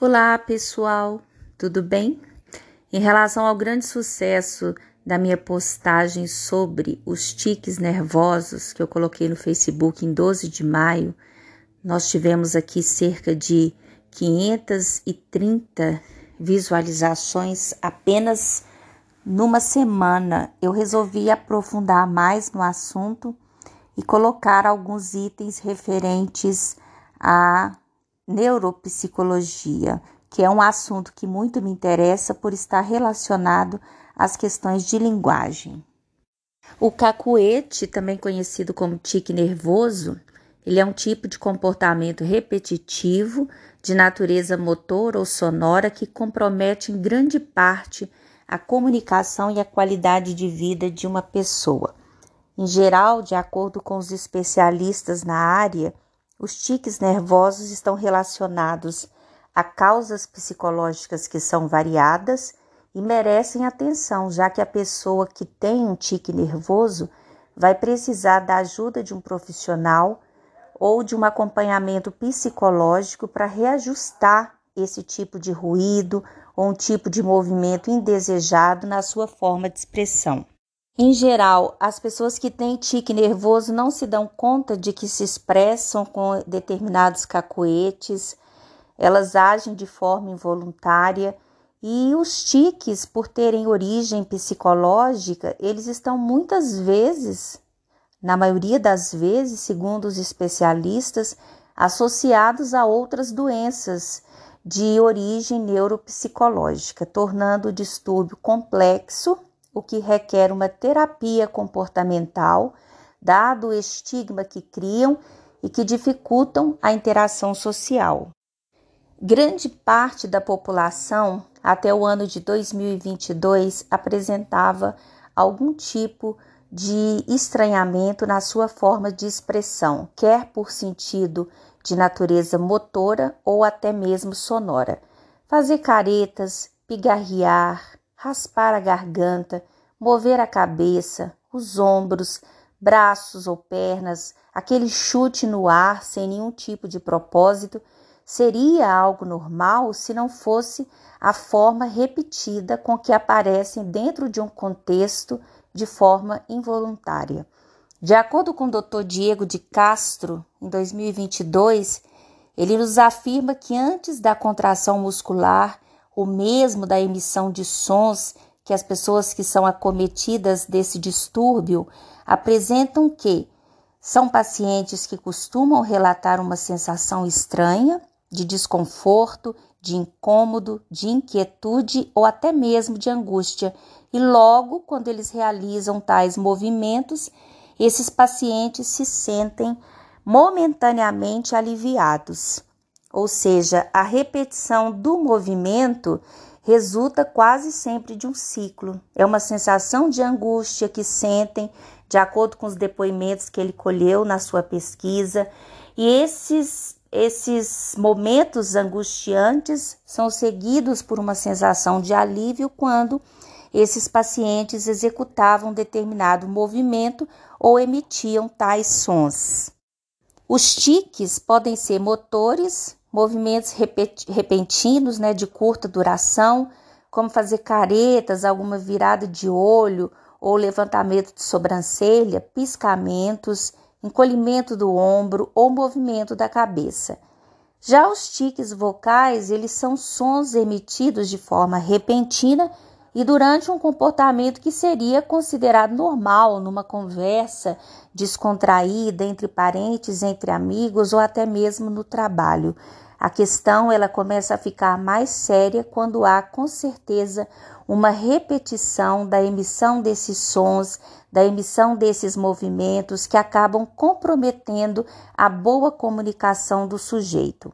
Olá, pessoal, tudo bem? Em relação ao grande sucesso da minha postagem sobre os tiques nervosos que eu coloquei no Facebook em 12 de maio, nós tivemos aqui cerca de 530 visualizações apenas numa semana. Eu resolvi aprofundar mais no assunto e colocar alguns itens referentes a neuropsicologia, que é um assunto que muito me interessa por estar relacionado às questões de linguagem. O cacuete, também conhecido como tique nervoso, ele é um tipo de comportamento repetitivo de natureza motor ou sonora que compromete em grande parte a comunicação e a qualidade de vida de uma pessoa. Em geral, de acordo com os especialistas na área, os tiques nervosos estão relacionados a causas psicológicas que são variadas e merecem atenção, já que a pessoa que tem um tique nervoso vai precisar da ajuda de um profissional ou de um acompanhamento psicológico para reajustar esse tipo de ruído ou um tipo de movimento indesejado na sua forma de expressão. Em geral, as pessoas que têm tique nervoso não se dão conta de que se expressam com determinados cacoetes, elas agem de forma involuntária. E os tiques, por terem origem psicológica, eles estão muitas vezes, na maioria das vezes, segundo os especialistas, associados a outras doenças de origem neuropsicológica, tornando o distúrbio complexo o que requer uma terapia comportamental, dado o estigma que criam e que dificultam a interação social. Grande parte da população, até o ano de 2022, apresentava algum tipo de estranhamento na sua forma de expressão, quer por sentido de natureza motora ou até mesmo sonora. Fazer caretas, pigarrear, raspar a garganta, mover a cabeça, os ombros, braços ou pernas, aquele chute no ar sem nenhum tipo de propósito, seria algo normal se não fosse a forma repetida com que aparecem dentro de um contexto de forma involuntária. De acordo com o Dr. Diego de Castro, em 2022, ele nos afirma que antes da contração muscular ou mesmo da emissão de sons que as pessoas que são acometidas desse distúrbio apresentam que são pacientes que costumam relatar uma sensação estranha de desconforto, de incômodo, de inquietude ou até mesmo de angústia. E logo, quando eles realizam tais movimentos, esses pacientes se sentem momentaneamente aliviados ou seja, a repetição do movimento resulta quase sempre de um ciclo. É uma sensação de angústia que sentem, de acordo com os depoimentos que ele colheu na sua pesquisa, e esses esses momentos angustiantes são seguidos por uma sensação de alívio quando esses pacientes executavam determinado movimento ou emitiam tais sons. Os tiques podem ser motores, movimentos repentinos, né, de curta duração, como fazer caretas, alguma virada de olho ou levantamento de sobrancelha, piscamentos, encolhimento do ombro ou movimento da cabeça. Já os tiques vocais, eles são sons emitidos de forma repentina e durante um comportamento que seria considerado normal numa conversa descontraída entre parentes, entre amigos ou até mesmo no trabalho. A questão ela começa a ficar mais séria quando há com certeza uma repetição da emissão desses sons, da emissão desses movimentos que acabam comprometendo a boa comunicação do sujeito.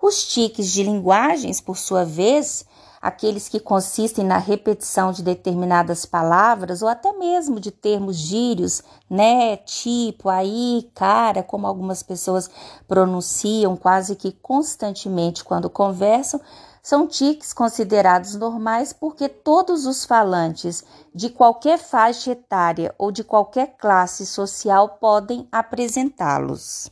Os tiques de linguagens, por sua vez, aqueles que consistem na repetição de determinadas palavras ou até mesmo de termos gírios, né, tipo, aí, cara, como algumas pessoas pronunciam quase que constantemente quando conversam, são tiques considerados normais porque todos os falantes de qualquer faixa etária ou de qualquer classe social podem apresentá-los.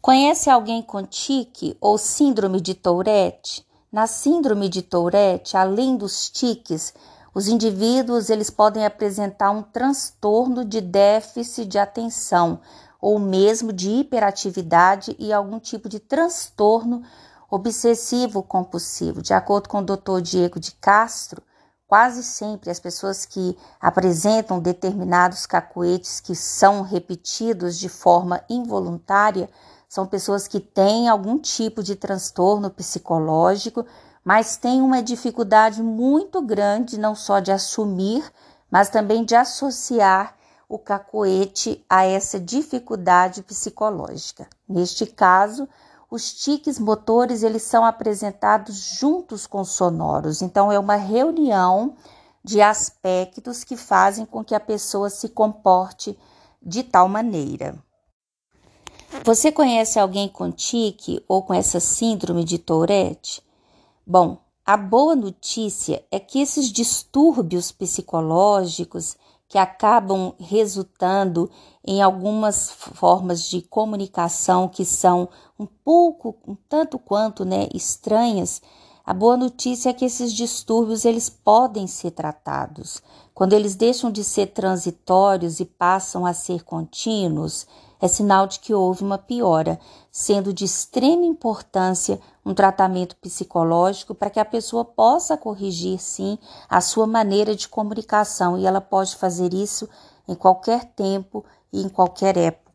Conhece alguém com tique ou síndrome de Tourette? Na síndrome de Tourette, além dos tiques, os indivíduos eles podem apresentar um transtorno de déficit de atenção ou mesmo de hiperatividade e algum tipo de transtorno obsessivo compulsivo. De acordo com o Dr. Diego de Castro, quase sempre as pessoas que apresentam determinados cacuetes que são repetidos de forma involuntária são pessoas que têm algum tipo de transtorno psicológico mas tem uma dificuldade muito grande não só de assumir, mas também de associar o cacoete a essa dificuldade psicológica. Neste caso, os tiques motores eles são apresentados juntos com sonoros, então é uma reunião de aspectos que fazem com que a pessoa se comporte de tal maneira. Você conhece alguém com tique ou com essa síndrome de Tourette? Bom, a boa notícia é que esses distúrbios psicológicos que acabam resultando em algumas formas de comunicação que são um pouco, um tanto quanto, né, estranhas, a boa notícia é que esses distúrbios eles podem ser tratados. Quando eles deixam de ser transitórios e passam a ser contínuos, é sinal de que houve uma piora, sendo de extrema importância um tratamento psicológico para que a pessoa possa corrigir, sim, a sua maneira de comunicação e ela pode fazer isso em qualquer tempo e em qualquer época.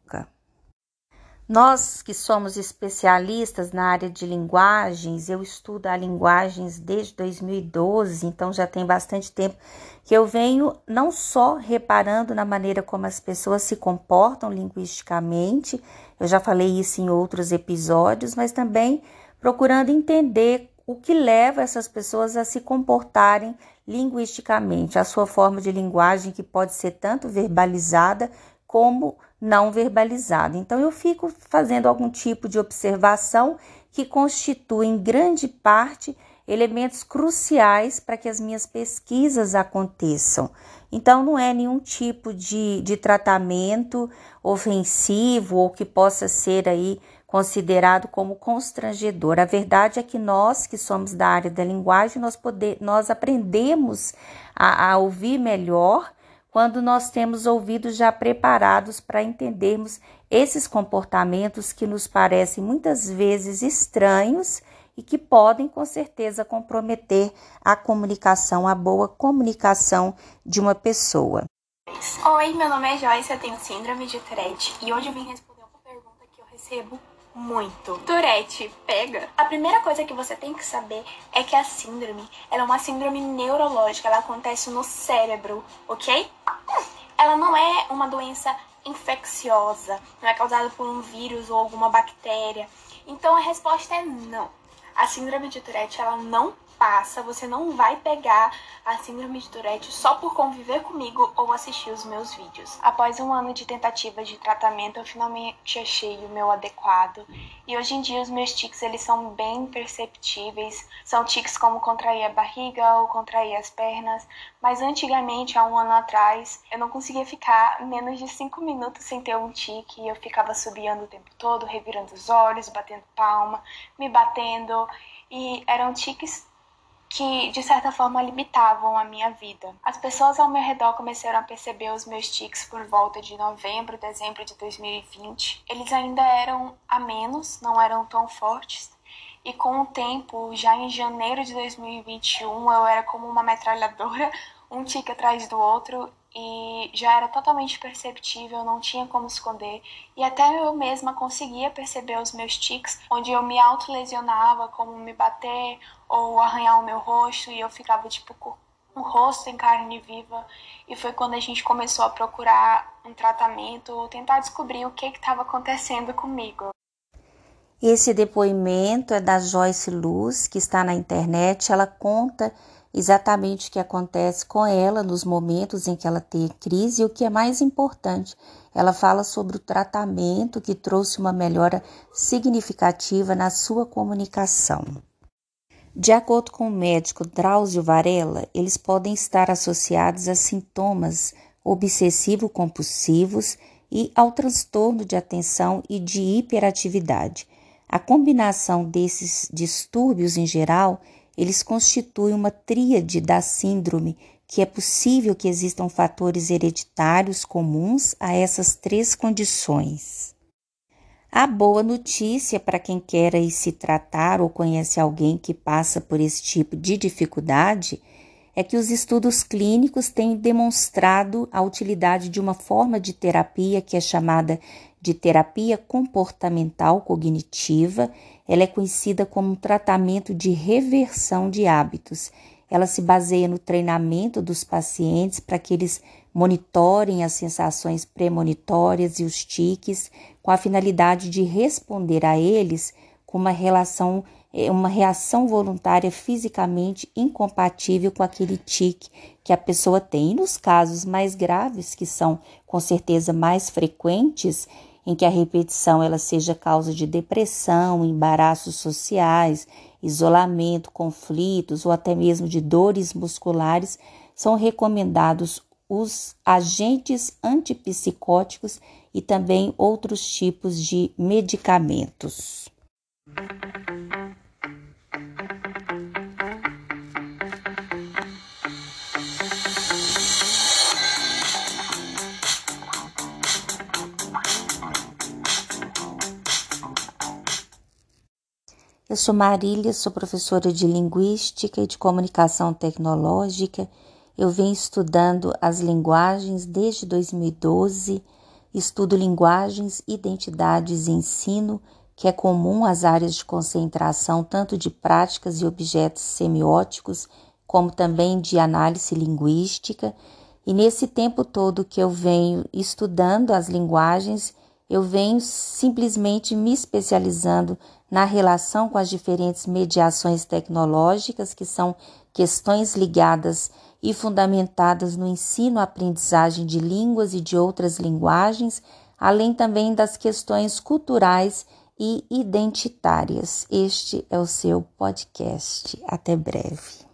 Nós que somos especialistas na área de linguagens, eu estudo a linguagens desde 2012, então já tem bastante tempo que eu venho não só reparando na maneira como as pessoas se comportam linguisticamente, eu já falei isso em outros episódios, mas também procurando entender o que leva essas pessoas a se comportarem linguisticamente, a sua forma de linguagem que pode ser tanto verbalizada como não verbalizado. Então, eu fico fazendo algum tipo de observação que constitui, em grande parte, elementos cruciais para que as minhas pesquisas aconteçam. Então, não é nenhum tipo de, de tratamento ofensivo ou que possa ser aí considerado como constrangedor. A verdade é que nós, que somos da área da linguagem, nós, poder, nós aprendemos a, a ouvir melhor quando nós temos ouvidos já preparados para entendermos esses comportamentos que nos parecem muitas vezes estranhos e que podem com certeza comprometer a comunicação, a boa comunicação de uma pessoa. Oi, meu nome é Joyce, eu tenho síndrome de Tourette e hoje eu vim responder uma pergunta que eu recebo muito. Tourette pega? A primeira coisa que você tem que saber é que a síndrome, ela é uma síndrome neurológica, ela acontece no cérebro, ok? Ela não é uma doença infecciosa, não é causada por um vírus ou alguma bactéria. Então a resposta é não. A síndrome de Tourette ela não passa, você não vai pegar a síndrome de Tourette só por conviver comigo ou assistir os meus vídeos. Após um ano de tentativa de tratamento, eu finalmente achei o meu adequado. E hoje em dia os meus tics eles são bem perceptíveis. São tics como contrair a barriga ou contrair as pernas. Mas antigamente, há um ano atrás, eu não conseguia ficar menos de 5 minutos sem ter um tique. Eu ficava subiando o tempo todo, revirando os olhos, batendo palma, me batendo. E eram tiques que de certa forma limitavam a minha vida. As pessoas ao meu redor começaram a perceber os meus tics por volta de novembro, dezembro de 2020. Eles ainda eram a menos, não eram tão fortes. E com o tempo, já em janeiro de 2021, eu era como uma metralhadora, um tique atrás do outro, e já era totalmente perceptível, não tinha como esconder, e até eu mesma conseguia perceber os meus tics, onde eu me autolesionava, como me bater ou arranhar o meu rosto, e eu ficava tipo com o rosto em carne viva, e foi quando a gente começou a procurar um tratamento ou tentar descobrir o que estava acontecendo comigo. Esse depoimento é da Joyce Luz, que está na internet. Ela conta exatamente o que acontece com ela nos momentos em que ela tem crise e o que é mais importante, ela fala sobre o tratamento que trouxe uma melhora significativa na sua comunicação. De acordo com o médico Drauzio Varela, eles podem estar associados a sintomas obsessivo-compulsivos e ao transtorno de atenção e de hiperatividade. A combinação desses distúrbios em geral, eles constituem uma tríade da síndrome, que é possível que existam fatores hereditários comuns a essas três condições. A boa notícia para quem quer se tratar ou conhece alguém que passa por esse tipo de dificuldade é que os estudos clínicos têm demonstrado a utilidade de uma forma de terapia que é chamada de terapia comportamental cognitiva. Ela é conhecida como um tratamento de reversão de hábitos. Ela se baseia no treinamento dos pacientes para que eles monitorem as sensações premonitórias e os tiques, com a finalidade de responder a eles com uma relação uma reação voluntária fisicamente incompatível com aquele tique que a pessoa tem. E nos casos mais graves, que são com certeza mais frequentes, em que a repetição ela seja causa de depressão, embaraços sociais, isolamento, conflitos ou até mesmo de dores musculares, são recomendados os agentes antipsicóticos e também outros tipos de medicamentos. Eu sou Marília, sou professora de Linguística e de Comunicação Tecnológica. Eu venho estudando as linguagens desde 2012, estudo linguagens, identidades e ensino, que é comum às áreas de concentração tanto de práticas e objetos semióticos, como também de análise linguística. E nesse tempo todo que eu venho estudando as linguagens, eu venho simplesmente me especializando na relação com as diferentes mediações tecnológicas, que são questões ligadas e fundamentadas no ensino-aprendizagem de línguas e de outras linguagens, além também das questões culturais e identitárias. Este é o seu podcast. Até breve.